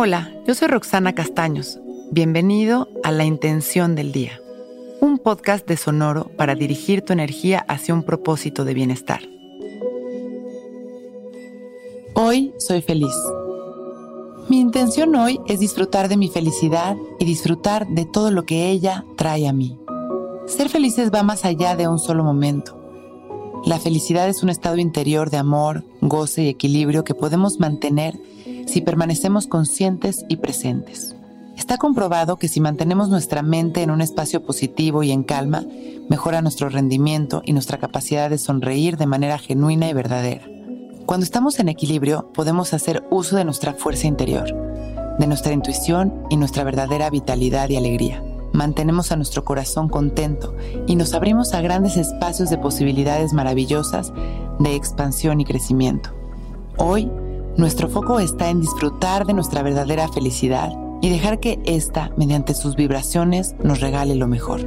Hola, yo soy Roxana Castaños. Bienvenido a La Intención del Día, un podcast de Sonoro para dirigir tu energía hacia un propósito de bienestar. Hoy soy feliz. Mi intención hoy es disfrutar de mi felicidad y disfrutar de todo lo que ella trae a mí. Ser felices va más allá de un solo momento. La felicidad es un estado interior de amor, goce y equilibrio que podemos mantener si permanecemos conscientes y presentes. Está comprobado que si mantenemos nuestra mente en un espacio positivo y en calma, mejora nuestro rendimiento y nuestra capacidad de sonreír de manera genuina y verdadera. Cuando estamos en equilibrio, podemos hacer uso de nuestra fuerza interior, de nuestra intuición y nuestra verdadera vitalidad y alegría. Mantenemos a nuestro corazón contento y nos abrimos a grandes espacios de posibilidades maravillosas de expansión y crecimiento. Hoy, nuestro foco está en disfrutar de nuestra verdadera felicidad y dejar que ésta, mediante sus vibraciones, nos regale lo mejor.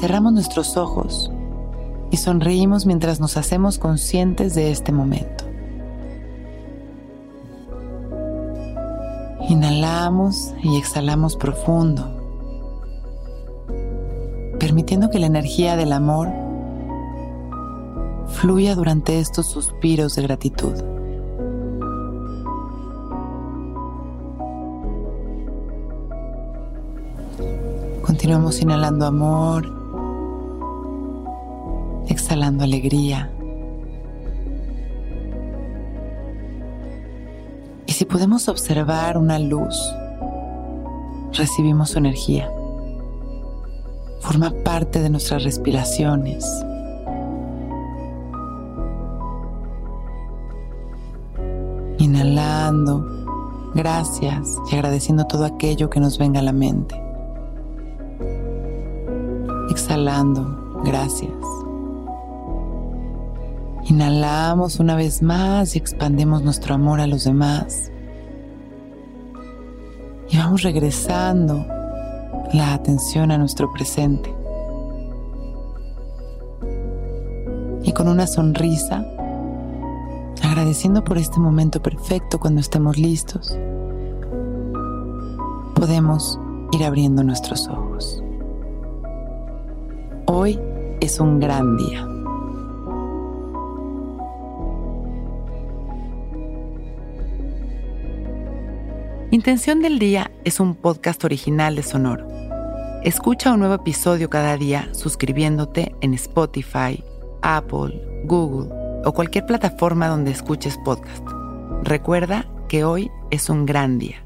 Cerramos nuestros ojos y sonreímos mientras nos hacemos conscientes de este momento. Inhalamos y exhalamos profundo, permitiendo que la energía del amor fluya durante estos suspiros de gratitud. Continuamos inhalando amor, exhalando alegría. Y si podemos observar una luz, recibimos su energía. Forma parte de nuestras respiraciones Inhalando, gracias y agradeciendo todo aquello que nos venga a la mente. Exhalando, gracias. Inhalamos una vez más y expandemos nuestro amor a los demás. Y vamos regresando la atención a nuestro presente. Y con una sonrisa agradeciendo por este momento perfecto cuando estemos listos, podemos ir abriendo nuestros ojos. Hoy es un gran día. Intención del Día es un podcast original de Sonoro. Escucha un nuevo episodio cada día suscribiéndote en Spotify, Apple, Google o cualquier plataforma donde escuches podcast. Recuerda que hoy es un gran día.